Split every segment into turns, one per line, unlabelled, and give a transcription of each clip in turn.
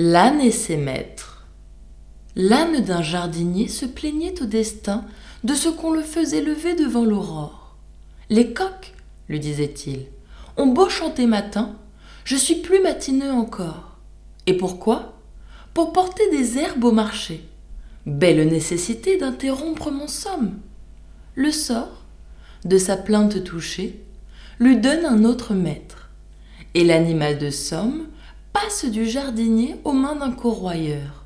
L'âne et ses maîtres. L'âne d'un jardinier se plaignait au destin de ce qu'on le faisait lever devant l'aurore. Les coqs, lui disait-il, ont beau chanter matin, je suis plus matineux encore. Et pourquoi? Pour porter des herbes au marché. Belle nécessité d'interrompre mon somme. Le sort, de sa plainte touchée, lui donne un autre maître. Et l'animal de somme du jardinier aux mains d'un corroyeur.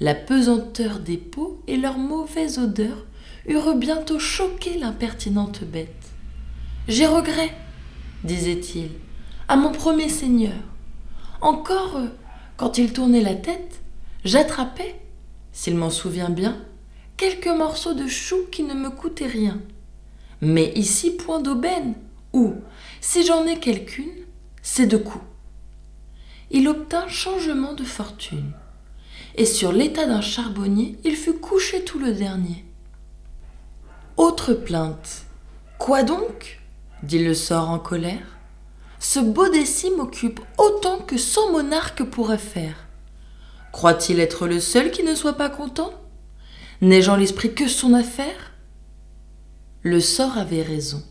La pesanteur des peaux et leur mauvaise odeur eurent bientôt choqué l'impertinente bête. J'ai regret, disait-il, à mon premier seigneur. Encore, quand il tournait la tête, j'attrapais, s'il m'en souvient bien, quelques morceaux de chou qui ne me coûtaient rien. Mais ici point d'aubaine, ou, si j'en ai quelqu'une, c'est de coups il obtint changement de fortune. Et sur l'état d'un charbonnier, il fut couché tout le dernier. Autre plainte. Quoi donc? dit le sort en colère. Ce beau décis m'occupe autant que cent monarques pourraient faire. Croit-il être le seul qui ne soit pas content? N'ai-je en l'esprit que son affaire? Le sort avait raison.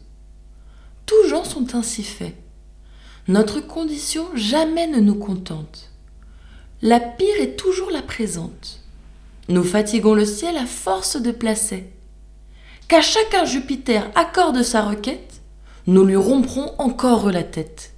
Tous gens sont ainsi faits. Notre condition jamais ne nous contente. La pire est toujours la présente. Nous fatiguons le ciel à force de placer. Qu'à chacun Jupiter accorde sa requête, nous lui romprons encore la tête.